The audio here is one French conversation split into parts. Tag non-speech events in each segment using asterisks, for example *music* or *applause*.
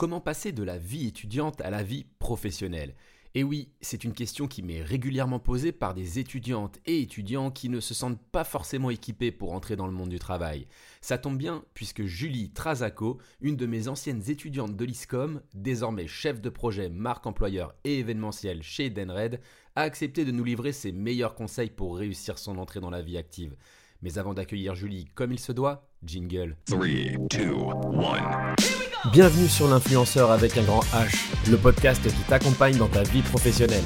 Comment passer de la vie étudiante à la vie professionnelle? Et oui, c'est une question qui m'est régulièrement posée par des étudiantes et étudiants qui ne se sentent pas forcément équipés pour entrer dans le monde du travail. Ça tombe bien puisque Julie Trazaco, une de mes anciennes étudiantes de l'ISCOM, désormais chef de projet marque employeur et événementiel chez Edenred, a accepté de nous livrer ses meilleurs conseils pour réussir son entrée dans la vie active. Mais avant d'accueillir Julie comme il se doit, jingle. 3, 2, 1. Bienvenue sur l'influenceur avec un grand H, le podcast qui t'accompagne dans ta vie professionnelle.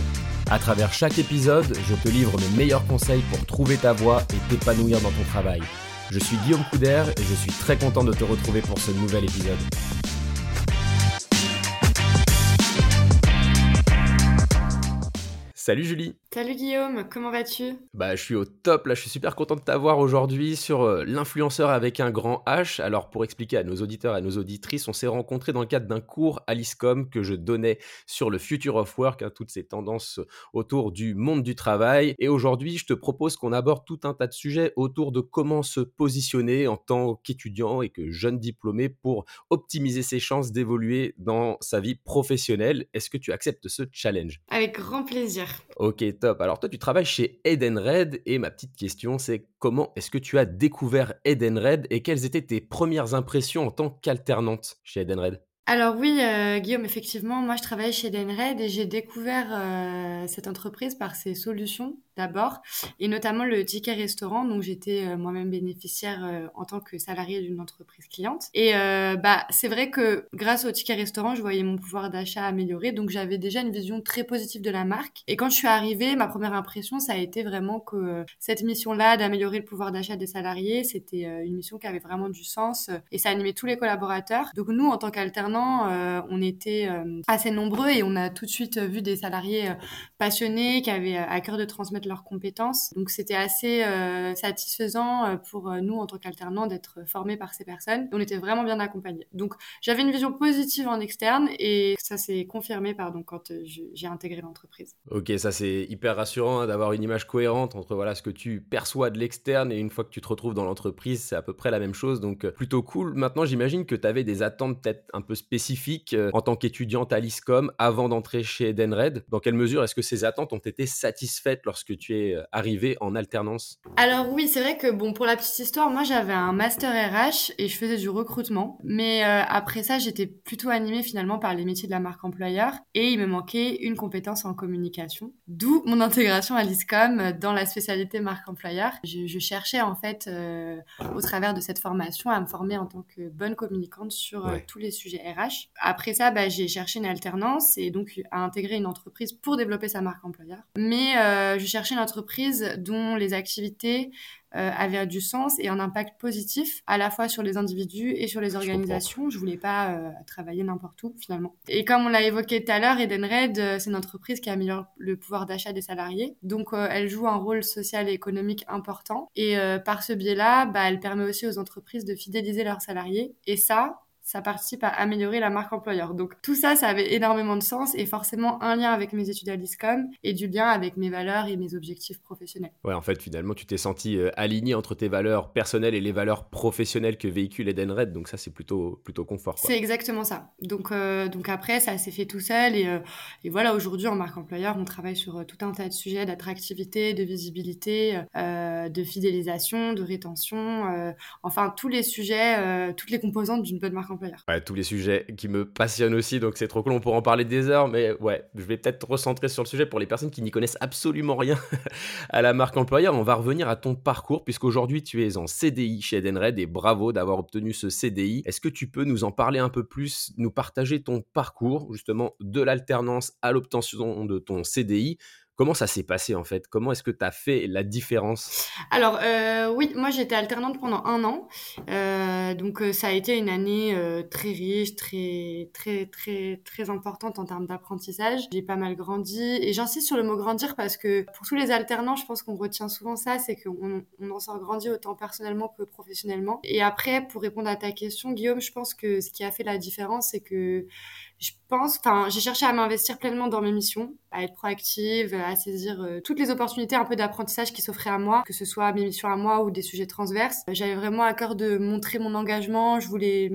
À travers chaque épisode, je te livre mes meilleurs conseils pour trouver ta voie et t'épanouir dans ton travail. Je suis Guillaume Couder et je suis très content de te retrouver pour ce nouvel épisode. Salut Julie Salut Guillaume, comment vas-tu? Bah je suis au top, là je suis super content de t'avoir aujourd'hui sur euh, l'influenceur avec un grand H. Alors pour expliquer à nos auditeurs et à nos auditrices, on s'est rencontrés dans le cadre d'un cours à l'ISCOM que je donnais sur le Future of Work, hein, toutes ces tendances autour du monde du travail. Et aujourd'hui je te propose qu'on aborde tout un tas de sujets autour de comment se positionner en tant qu'étudiant et que jeune diplômé pour optimiser ses chances d'évoluer dans sa vie professionnelle. Est-ce que tu acceptes ce challenge? Avec grand plaisir. Ok, Alors toi, tu travailles chez Edenred et ma petite question, c'est comment est-ce que tu as découvert Edenred et quelles étaient tes premières impressions en tant qu'alternante chez Edenred? Alors oui, euh, Guillaume, effectivement, moi je travaille chez Edenred et j'ai découvert euh, cette entreprise par ses solutions d'abord, et notamment le ticket restaurant. Donc j'étais euh, moi-même bénéficiaire euh, en tant que salarié d'une entreprise cliente. Et euh, bah c'est vrai que grâce au ticket restaurant, je voyais mon pouvoir d'achat améliorer. Donc j'avais déjà une vision très positive de la marque. Et quand je suis arrivée, ma première impression, ça a été vraiment que cette mission-là d'améliorer le pouvoir d'achat des salariés, c'était une mission qui avait vraiment du sens et ça animait tous les collaborateurs. Donc nous, en tant qu'alternants, on était assez nombreux et on a tout de suite vu des salariés passionnés qui avaient à cœur de transmettre leurs compétences. Donc c'était assez euh, satisfaisant euh, pour euh, nous en tant qu'alternants d'être formés par ces personnes. On était vraiment bien accompagnés. Donc j'avais une vision positive en externe et ça s'est confirmé pardon quand j'ai intégré l'entreprise. Ok, ça c'est hyper rassurant hein, d'avoir une image cohérente entre voilà ce que tu perçois de l'externe et une fois que tu te retrouves dans l'entreprise, c'est à peu près la même chose. Donc plutôt cool. Maintenant, j'imagine que tu avais des attentes peut-être un peu en tant qu'étudiante à l'ISCOM avant d'entrer chez Edenred. Dans quelle mesure est-ce que ces attentes ont été satisfaites lorsque tu es euh, arrivé en alternance? Alors oui, c'est vrai que bon pour la petite histoire, moi j'avais un master RH et je faisais du recrutement, mais euh, après ça, j'étais plutôt animée finalement par les métiers de la marque employeur et il me manquait une compétence en communication, d'où mon intégration à l'ISCOM dans la spécialité marque employeur. Je, cherchais en fait euh, au travers de cette formation à me former en tant que bonne communicante sur tous les sujets RH. Après ça, bah, j'ai cherché une alternance et donc à intégrer une entreprise pour développer sa marque employeur. Mais je cherchais une entreprise dont les activités euh, avaient du sens et un impact positif à la fois sur les individus et sur les organisations. Je, voulais pas euh, travailler n'importe où finalement. Et comme on l'a évoqué tout à l'heure, Edenred, euh, c'est une entreprise qui améliore le pouvoir d'achat des salariés. Donc elle joue un rôle social et économique important. Et par ce biais-là, bah, elle permet aussi aux entreprises de fidéliser leurs salariés. Et ça, ça participe à améliorer la marque employeur. Donc tout ça, ça avait énormément de sens et forcément un lien avec mes études à l'ISCOM et du lien avec mes valeurs et mes objectifs professionnels. Ouais, en fait, finalement, tu t'es senti euh, aligné entre tes valeurs personnelles et les valeurs professionnelles que véhicule Edenred. Donc ça, c'est plutôt, plutôt confort. C'est exactement ça. Donc, euh, donc après, ça s'est fait tout seul. Et, euh, et voilà, aujourd'hui, en marque employeur, on travaille sur tout un tas de sujets d'attractivité, de visibilité, de fidélisation, de rétention. enfin, tous les sujets, toutes les composantes d'une bonne marque Tous les sujets qui me passionnent aussi, donc c'est trop cool, on pourra en parler des heures, mais ouais, je vais peut-être recentrer sur le sujet pour les personnes qui n'y connaissent absolument rien *laughs* à la marque employeur. On va revenir à ton parcours, puisqu'aujourd'hui tu es en CDI chez Edenred et bravo d'avoir obtenu ce CDI. Est-ce que tu peux nous en parler un peu plus, nous partager ton parcours justement de l'alternance à l'obtention de ton CDI Comment ça s'est passé en fait? Comment est-ce que tu as fait la différence? Alors euh, oui, moi j'étais alternante pendant un an, euh, donc euh, ça a été une année très riche, très très très très importante en termes d'apprentissage. J'ai pas mal grandi et j'insiste sur le mot grandir parce que pour tous les alternants, je pense qu'on retient souvent ça, c'est qu'on on en sort grandi autant personnellement que professionnellement. Et après, pour répondre à ta question, Guillaume, je pense que ce qui a fait la différence, c'est que je pense, enfin, j'ai cherché à m'investir pleinement dans mes missions, à être proactive, à saisir euh, toutes les opportunités un peu d'apprentissage qui s'offraient à moi, que ce soit mes missions à moi ou des sujets transverses. J'avais vraiment à cœur de montrer mon engagement. Je voulais,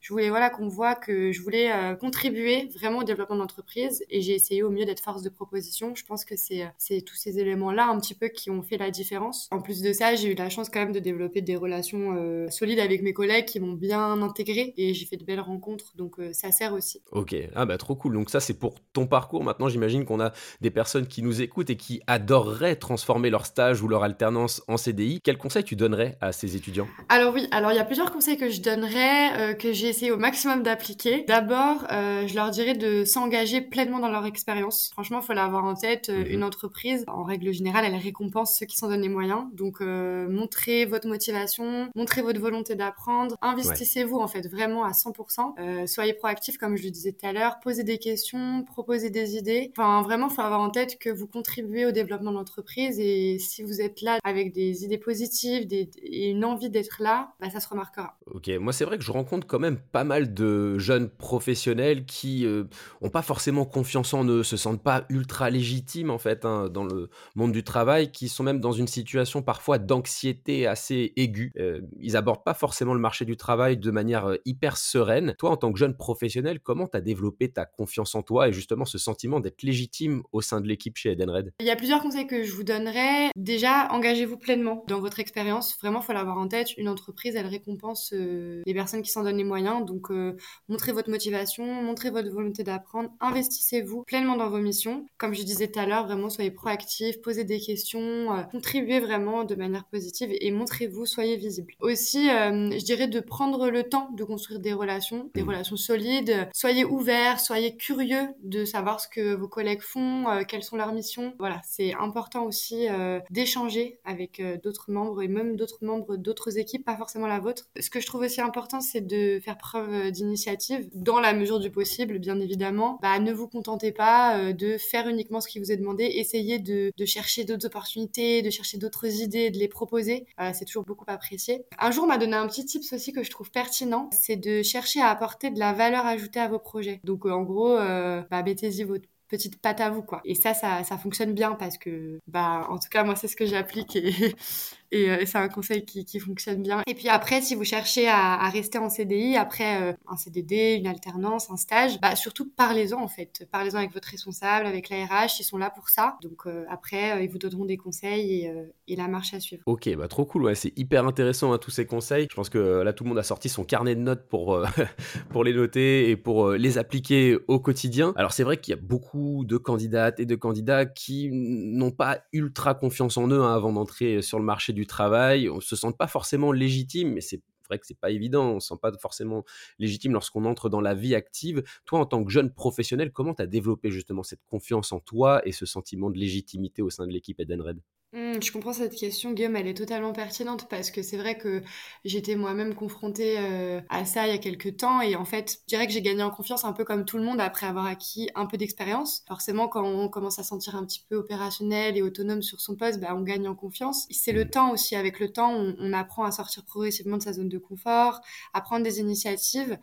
je voulais voilà qu'on voit que je voulais euh, contribuer vraiment au développement de l'entreprise et j'ai essayé au mieux d'être force de proposition. Je pense que c'est c'est tous ces éléments-là un petit peu qui ont fait la différence. En plus de ça, j'ai eu la chance quand même de développer des relations euh, solides avec mes collègues qui m'ont bien intégré et j'ai fait de belles rencontres. Donc ça sert aussi. Ok, ah bah trop cool. Donc ça c'est pour ton parcours. Maintenant j'imagine qu'on a des personnes qui nous écoutent et qui adoreraient transformer leur stage ou leur alternance en CDI. Quels conseils tu donnerais à ces étudiants? Alors oui, alors il y a plusieurs conseils que je donnerais, euh, que j'ai essayé au maximum d'appliquer. D'abord, euh, je leur dirais de s'engager pleinement dans leur expérience. Franchement, il faut l'avoir en tête. Euh, mhm. Une entreprise, en règle générale, elle récompense ceux qui s'en donnent les moyens. Donc montrez votre motivation, montrez votre volonté d'apprendre, investissez-vous en fait vraiment à 100%. soyez proactif comme je le disais tout à l'heure, posez des questions, proposez des idées. Enfin, vraiment, faut avoir en tête que vous contribuez au développement de l'entreprise et si vous êtes là avec des idées positives et une envie d'être là, bah, ça se remarquera. Ok, moi c'est vrai que je rencontre quand même pas mal de jeunes professionnels qui n'ont euh, pas forcément confiance en eux, se sentent pas ultra légitimes en fait hein, dans le monde du travail, qui sont même dans une situation parfois d'anxiété assez aiguë. Euh, ils abordent pas forcément le marché du travail de manière euh, hyper sereine. Toi, en tant que jeune professionnel, comment as développer ta confiance en toi et justement ce sentiment d'être légitime au sein de l'équipe chez Edenred Il y a plusieurs conseils que je vous donnerais. Déjà, engagez-vous pleinement dans votre expérience. Vraiment, il faut l'avoir en tête. Une entreprise, elle récompense euh, les personnes qui s'en donnent les moyens. Donc, euh, montrez votre motivation, montrez votre volonté d'apprendre, investissez-vous pleinement dans vos missions. Comme je disais tout à l'heure, vraiment, soyez proactifs, posez des questions, euh, contribuez vraiment de manière positive et montrez-vous, soyez visible. Aussi, je dirais de prendre le temps de construire des relations, des mmh. relations solides. Soyez ouvert, soyez curieux de savoir ce que vos collègues font, euh, quelles sont leurs missions. Voilà, c'est important aussi euh, d'échanger avec euh, d'autres membres et même d'autres membres d'autres équipes, pas forcément la vôtre. Ce que je trouve aussi important, c'est de faire preuve d'initiative dans la mesure du possible, bien évidemment. Bah, ne vous contentez pas de faire uniquement ce qui vous est demandé, essayez de, de chercher d'autres opportunités, de chercher d'autres idées, de les proposer. c'est toujours beaucoup apprécié. Un jour, on m'a donné un petit tips aussi que je trouve pertinent, c'est de chercher à apporter de la valeur ajoutée à vos projets. Donc euh, en gros, euh, bah, mettez-y votre petite patte à vous quoi. Et ça, ça, ça fonctionne bien parce que, bah, en tout cas, moi, c'est ce que j'applique et, *laughs* et euh, c'est un conseil qui, qui, fonctionne bien. Et puis après, si vous cherchez à, rester en CDI, après euh, un CDD, une alternance, un stage, bah, surtout parlez-en en fait. Parlez-en avec votre responsable, avec la RH, ils sont là pour ça. Donc euh, après, ils vous donneront des conseils et, et, la marche à suivre. Ok, bah trop cool, ouais, c'est hyper intéressant hein, tous ces conseils. Je pense que là, tout le monde a sorti son carnet de notes pour, *laughs* pour les noter et pour les appliquer au quotidien. Alors c'est vrai qu'il y a beaucoup de candidates et de candidats qui n'ont pas ultra confiance en eux hein, avant d'entrer sur le marché du travail, on se sent pas forcément légitime, mais c'est vrai que c'est pas évident, on se sent pas forcément légitime lorsqu'on entre dans la vie active. Toi, en tant que jeune professionnel, comment tu as développé justement cette confiance en toi et ce sentiment de légitimité au sein de l'équipe Edenred? Mmh, je comprends cette question, Guillaume, elle est totalement pertinente parce que c'est vrai que j'étais moi-même confrontée euh, à ça il y a quelques temps et en fait, je dirais que j'ai gagné en confiance un peu comme tout le monde après avoir acquis un peu d'expérience. Forcément, quand on commence à sentir un petit peu opérationnel et autonome sur son poste, bah, on gagne en confiance. C'est le mmh. temps aussi, avec le temps, on, apprend à sortir progressivement de sa zone de confort, à prendre des initiatives.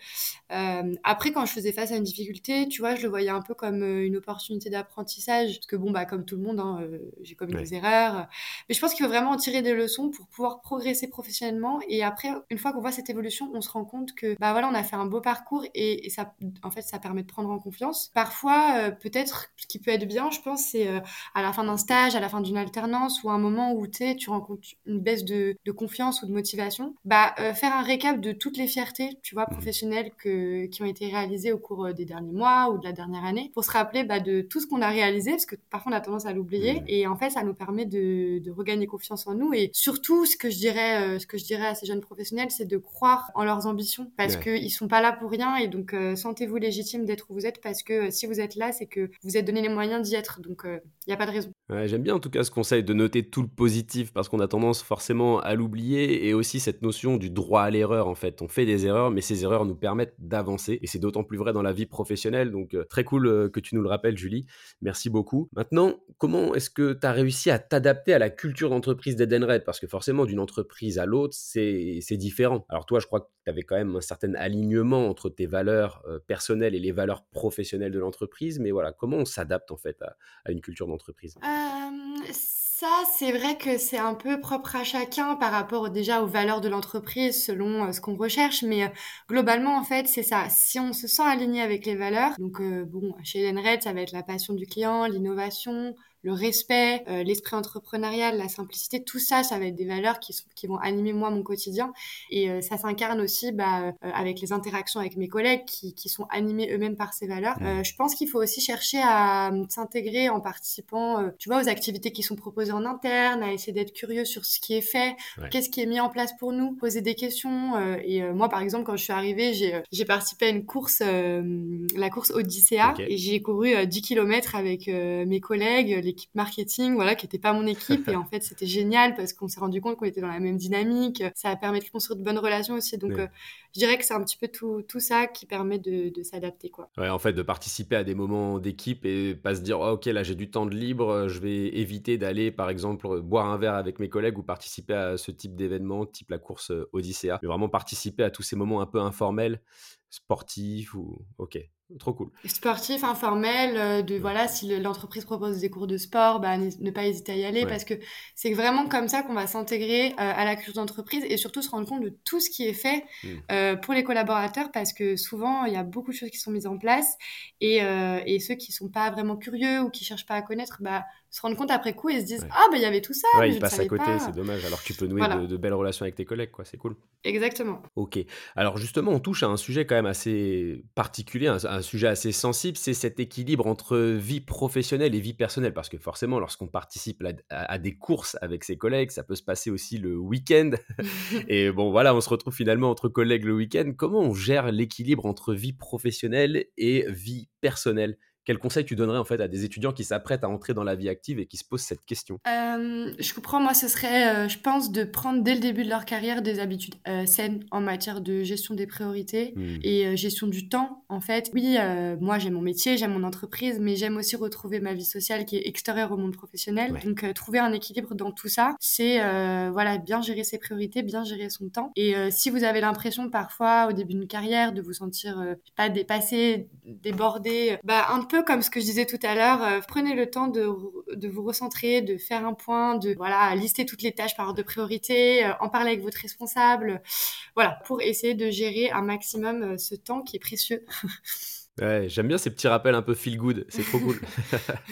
Euh, après, quand je faisais face à une difficulté, tu vois, je le voyais un peu comme euh, une opportunité d'apprentissage parce que bon, bah, comme tout le monde, hein, j'ai commis des erreurs mais je pense qu'il faut vraiment en tirer des leçons pour pouvoir progresser professionnellement. Et après, une fois qu'on voit cette évolution, on se rend compte que, bah voilà, on a fait un beau parcours et, ça, en fait, ça permet de prendre en confiance. Parfois, euh, peut-être, ce qui peut être bien, je pense, c'est euh, à la fin d'un stage, à la fin d'une alternance ou un moment où tu tu rencontres une baisse de, confiance ou de motivation, bah, euh, faire un récap de toutes les fiertés, tu vois, mmh. professionnelles que, qui ont été réalisées au cours des derniers mois ou de la dernière année pour se rappeler bah, de tout ce qu'on a réalisé parce que parfois on a tendance à l'oublier mmh. et en fait, ça nous permet de de, regagner confiance en nous. Et surtout, ce que je dirais, euh, ce que je dirais à ces jeunes professionnels, c'est de croire en leurs ambitions parce qu'ils qu'ils sont pas là pour rien. Et donc, euh, sentez-vous légitime d'être où vous êtes parce que euh, si vous êtes là, c'est que vous êtes donné les moyens d'y être. Donc, il n'y a pas de raison. J'aime bien en tout cas ce conseil de noter tout le positif parce qu'on a tendance forcément à l'oublier et aussi cette notion du droit à l'erreur en fait. On fait des erreurs mais ces erreurs nous permettent d'avancer et c'est d'autant plus vrai dans la vie professionnelle donc très cool que tu nous le rappelles Julie. Merci beaucoup. Maintenant, comment est-ce que tu as réussi à t'adapter à la culture d'entreprise d'Edenred Parce que forcément, d'une entreprise à l'autre, c'est différent. Alors toi, je crois que tu avais quand même un certain alignement entre tes valeurs euh, personnelles et les valeurs professionnelles de l'entreprise. Mais voilà, comment on s'adapte en fait à, une culture d'entreprise? Euh, Ça, c'est vrai que c'est un peu propre à chacun par rapport déjà aux valeurs de l'entreprise selon euh, ce qu'on recherche. Mais globalement, en fait, c'est ça. Si on se sent aligné avec les valeurs, donc bon, chez Edenred, ça va être la passion du client, l'innovation, le respect, euh, l'esprit entrepreneurial, la simplicité, tout ça, ça va être des valeurs qui, sont, qui vont animer moi mon quotidien. Et euh, ça s'incarne aussi bah, euh, avec les interactions avec mes collègues qui, qui sont animés eux-mêmes par ces valeurs. Mmh. je pense qu'il faut aussi chercher à s'intégrer en participant, tu vois, aux activités qui sont proposées en interne, à essayer d'être curieux sur ce qui est fait, qu'est-ce qui est mis en place pour nous, poser des questions. et moi, par exemple, quand je suis arrivée, j'ai participé à une course, la course Odyssea, et j'ai couru 10 km avec mes collègues, les l'équipe marketing, voilà, qui n'était pas mon équipe. et en fait, c'était génial parce qu'on s'est rendu compte qu'on était dans la même dynamique. Ça a permis de construire de bonnes relations aussi. Donc, euh, je dirais que c'est un petit peu tout, tout ça qui permet de, de s'adapter, quoi. Ouais, en fait, de participer à des moments d'équipe et pas se dire, oh, ok, là, j'ai du temps de libre, je vais éviter d'aller, par exemple, boire un verre avec mes collègues ou participer à ce type d'événement, type la course euh, Odyssea. Mais vraiment participer à tous ces moments un peu informels, sportifs ou, ok, Trop cool. Sportif, informel, euh, de voilà, si l'entreprise propose des cours de sport, bah, ne pas hésiter à y aller parce que c'est vraiment comme ça qu'on va s'intégrer euh, à la culture d'entreprise et surtout se rendre compte de tout ce qui est fait hmm. euh, pour les collaborateurs parce que souvent il y a beaucoup de choses qui sont mises en place et, et ceux qui sont pas vraiment curieux ou qui cherchent pas à connaître, bah, se rendre compte après coup et se disent ah bah il y avait tout ça ouais, ils passent à côté c'est dommage. Alors que tu peux nouer de, belles relations avec tes collègues quoi. C'est cool. Exactement. Ok. Alors justement on touche à un sujet quand même assez particulier un, sujet assez sensible c'est cet équilibre entre vie professionnelle et vie personnelle. Parce que forcément lorsqu'on participe à, des courses avec ses collègues ça peut se passer aussi le week-end. *laughs* Et bon voilà on se retrouve finalement entre collègues le week-end. Comment on gère l'équilibre entre vie professionnelle et vie personnelle? Quel conseil tu donnerais en fait à des étudiants qui s'apprêtent à entrer dans la vie active et qui se posent cette question? Euh, Je comprends, moi ce serait, euh, je pense, de prendre dès le début de leur carrière des habitudes euh, saines en matière de gestion des priorités hmm. et gestion du temps. En fait, oui, moi j'aime mon métier, j'aime mon entreprise, mais j'aime aussi retrouver ma vie sociale qui est extérieure au monde professionnel. Donc trouver un équilibre dans tout ça, c'est voilà bien gérer ses priorités, bien gérer son temps. Et si vous avez l'impression parfois au début d'une carrière de vous sentir pas dépassé, débordé, bah un peu comme ce que je disais tout à l'heure, euh, prenez le temps de, de, vous recentrer, de faire un point, de voilà, lister toutes les tâches par ordre de priorité, euh, en parler avec votre responsable, voilà, pour essayer de gérer un maximum euh, ce temps qui est précieux. *laughs* Ouais, j'aime bien ces petits rappels un peu feel good, c'est trop cool.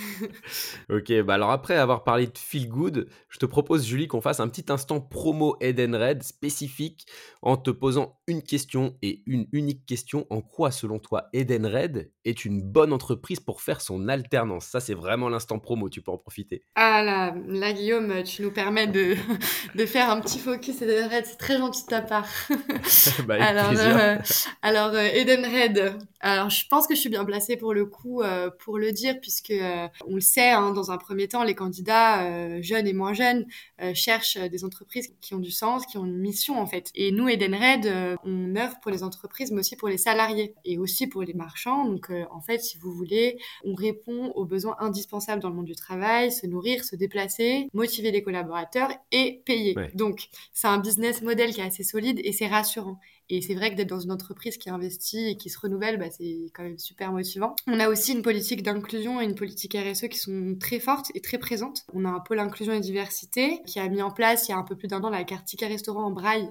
*laughs* ok, bah alors après avoir parlé de feel good, je te propose Julie qu'on fasse un petit instant promo Edenred spécifique en te posant une question et une unique question. En quoi selon toi Edenred est une bonne entreprise pour faire son alternance? Ça c'est vraiment l'instant promo, tu peux en profiter. Ah là, là Guillaume, tu nous permets de, *laughs* de faire un petit focus Edenred, c'est très gentil de ta part. *laughs* bah, alors, euh, alors euh, Edenred, alors je pense que je suis bien placée pour le coup euh, pour le dire puisque euh, on le sait hein, dans un premier temps les candidats euh, jeunes et moins jeunes cherchent des entreprises qui ont du sens, qui ont une mission en fait. Et nous Edenred on œuvre pour les entreprises mais aussi pour les salariés et aussi pour les marchands. Donc en fait si vous voulez on répond aux besoins indispensables dans le monde du travail, se nourrir, se déplacer, motiver les collaborateurs et payer. Donc c'est un business model qui est assez solide et c'est rassurant. Et c'est vrai que d'être dans une entreprise qui investit et qui se renouvelle, bah, c'est quand même super motivant. On a aussi une politique d'inclusion et une politique RSE qui sont très fortes et très présentes. On a un pôle inclusion et diversité qui a mis en place il y a un peu plus d'un an la carte ticket restaurant en braille,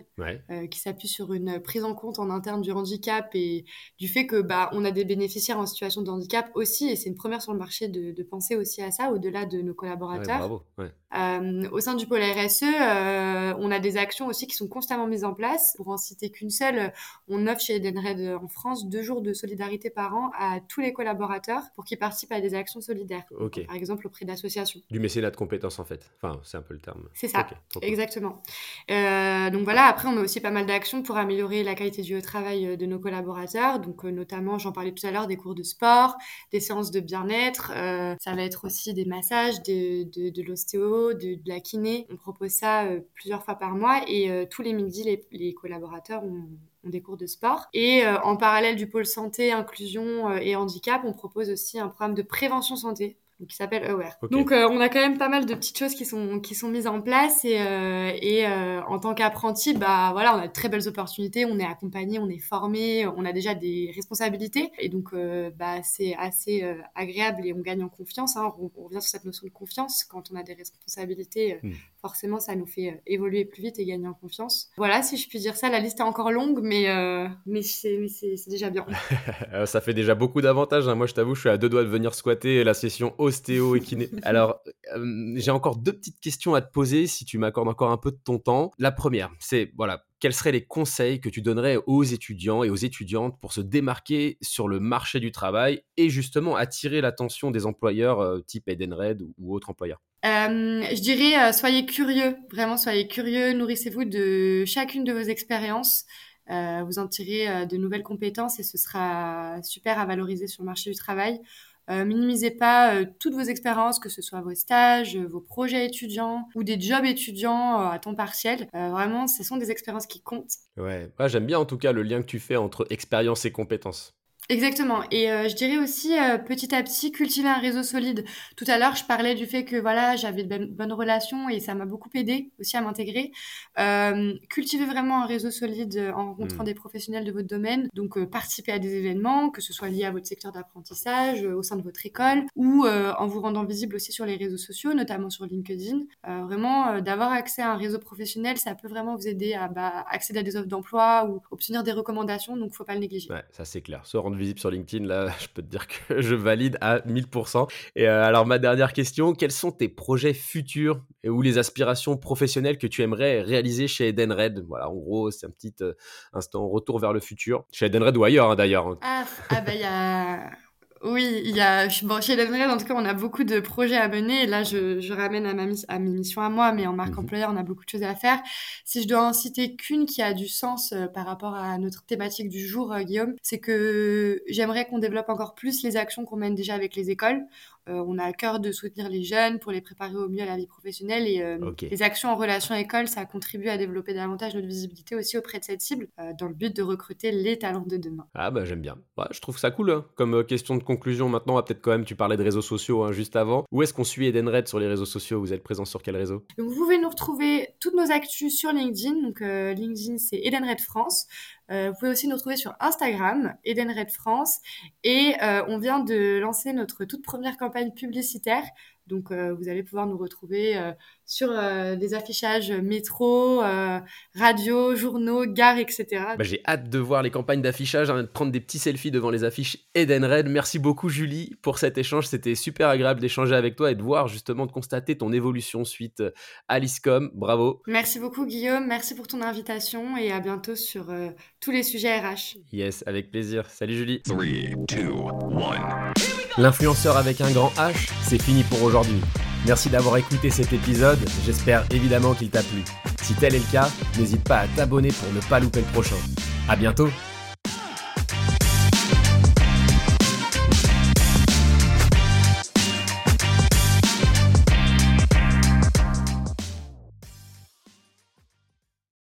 euh, qui s'appuie sur une prise en compte en interne du handicap et du fait que bah on a des bénéficiaires en situation de handicap aussi. Et c'est une première sur le marché de, de penser aussi à ça au-delà de nos collaborateurs. bravo. Euh, au sein du pôle RSE, euh, on a des actions aussi qui sont constamment mises en place. Pour en citer qu'une seule, on offre chez Edenred en France deux jours de solidarité par an à tous les collaborateurs pour qu'ils participent à des actions solidaires. Par exemple auprès d'associations. Du mécénat de compétences en fait. Enfin, c'est un peu le terme. C'est ça, exactement. Euh, donc voilà, après on a aussi pas mal d'actions pour améliorer la qualité du travail de nos collaborateurs. Donc notamment, j'en parlais tout à l'heure, des cours de sport, des séances de bien-être. ça va être aussi des massages, de, de, de l'ostéo de, la kiné. On propose ça euh, plusieurs fois par mois et euh, tous les midis, les, collaborateurs ont, des cours de sport. Et euh, en parallèle du pôle santé, inclusion et handicap, on propose aussi un programme de prévention santé qui s'appelle Aware. Donc euh, on a quand même pas mal de petites choses qui sont qui sont mises en place et euh, et euh, en tant qu'apprenti, bah voilà, on a de très belles opportunités, on est accompagné, on est formé, on a déjà des responsabilités et donc bah c'est assez agréable et on gagne en confiance. Hein. On, revient sur cette notion de confiance quand on a des responsabilités. Hmm. Forcément, ça nous fait évoluer plus vite et gagner en confiance. Voilà, si je puis dire ça, la liste est encore longue, mais mais c'est déjà bien. *laughs* ça fait déjà beaucoup d'avantages. Hein. Moi, je t'avoue, je suis à deux doigts de venir squatter la session ostéo et kiné. *laughs* Alors, euh, j'ai encore deux petites questions à te poser si tu m'accordes encore un peu de ton temps. La première, c'est voilà, quels seraient les conseils que tu donnerais aux étudiants et aux étudiantes pour se démarquer sur le marché du travail et justement attirer l'attention des employeurs euh, type Edenred ou, autres employeurs? Euh, je dirais, soyez curieux, vraiment soyez curieux, nourrissez-vous de chacune de vos expériences. vous en tirez de nouvelles compétences et ce sera super à valoriser sur le marché du travail. Euh, minimisez pas euh, toutes vos expériences, que ce soit vos stages, euh, vos projets étudiants ou des jobs étudiants à temps partiel. vraiment, ce sont des expériences qui comptent. Ouais, j'aime bien en tout cas le lien que tu fais entre expérience et compétences. Exactement. Et euh, je dirais aussi euh, petit à petit cultiver un réseau solide. Tout à l'heure, je parlais du fait que voilà, j'avais de bonnes relations et ça m'a beaucoup aidé aussi à m'intégrer. Euh, cultivez vraiment un réseau solide euh, en rencontrant mmh. des professionnels de votre domaine. Donc participez à des événements, que ce soit lié à votre secteur d'apprentissage au sein de votre école ou en vous rendant visible aussi sur les réseaux sociaux, notamment sur LinkedIn. vraiment, d'avoir accès à un réseau professionnel, ça peut vraiment vous aider à bah, accéder à des offres d'emploi ou obtenir des recommandations. Donc, faut pas le négliger. Ouais, ça c'est clair. Se rendre visible sur LinkedIn, là, *laughs* je peux te dire que je valide à 1000%. Et euh, alors, ma dernière question, quels sont tes projets futurs ou les aspirations professionnelles que tu aimerais réaliser chez Edenred? Voilà, en gros, c'est un petit euh, instant retour vers le futur. Chez Edenred ou ailleurs, hein, d'ailleurs. Hein. Ah, ah bah, il y a oui, il y a, bon, chez Edenred, en tout cas, on a beaucoup de projets à mener. Et là, je, je ramène à, ma, à mes missions à moi, mais en marque mhm. employeur, on a beaucoup de choses à faire. Si je dois en citer qu'une qui a du sens euh, par rapport à notre thématique du jour, euh, Guillaume, c'est que j'aimerais qu'on développe encore plus les actions qu'on mène déjà avec les écoles. Euh, on a à cœur de soutenir les jeunes pour les préparer au mieux à la vie professionnelle et euh, les actions en relation école, ça contribue à développer davantage notre visibilité aussi auprès de cette cible euh, dans le but de recruter les talents de demain. Ah bah j'aime bien. je trouve ça cool. Hein. Comme question de conclusion maintenant, peut-être quand même, tu parlais de réseaux sociaux hein, juste avant. Où est-ce qu'on suit Edenred sur les réseaux sociaux? Vous êtes présent sur quel réseau? Vous pouvez nous retrouver toutes nos actus sur LinkedIn. Donc LinkedIn c'est Edenred France. Euh, vous pouvez aussi nous retrouver sur Instagram, Edenred France. Et euh, on vient de lancer notre toute première campagne publicitaire donc, euh, vous allez pouvoir nous retrouver euh, sur euh, des affichages métro, radio, journaux, gares, etc. Bah, j'ai hâte de voir les campagnes d'affichage, hein, de prendre des petits selfies devant les affiches Edenred. Merci beaucoup, Julie, pour cet échange. C'était super agréable d'échanger avec toi et de voir justement, de constater ton évolution suite à l'ISCOM. Bravo. Merci beaucoup, Guillaume. Merci pour ton invitation et à bientôt sur tous les sujets RH. Yes, avec plaisir. Salut, Julie. 3, 2, 1. L'influenceur avec un grand H, c'est fini pour aujourd'hui. Merci d'avoir écouté cet épisode, j'espère évidemment qu'il t'a plu. Si tel est le cas, n'hésite pas à t'abonner pour ne pas louper le prochain. A bientôt